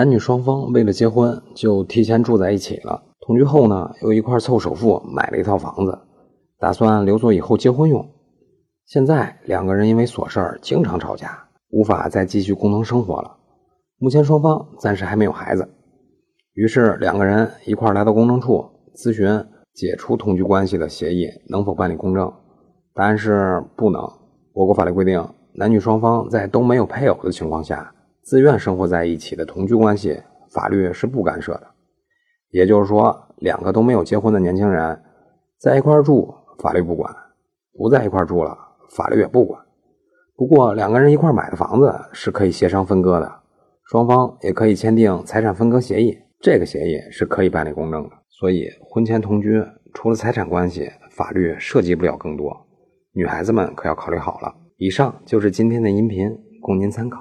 男女双方为了结婚就提前住在一起了。同居后呢，又一块凑首付买了一套房子，打算留作以后结婚用。现在两个人因为琐事儿经常吵架，无法再继续共同生活了。目前双方暂时还没有孩子，于是两个人一块来到公证处咨询解除同居关系的协议能否办理公证。答案是不能。我国法律规定，男女双方在都没有配偶的情况下，自愿生活在一起的同居关系，法律是不干涉的。也就是说，两个都没有结婚的年轻人在一块住，法律不管；不在一块住了，法律也不管。不过，两个人一块买的房子是可以协商分割的，双方也可以签订财产分割协议，这个协议是可以办理公证的。所以，婚前同居除了财产关系，法律涉及不了更多。女孩子们可要考虑好了。以上就是今天的音频，供您参考。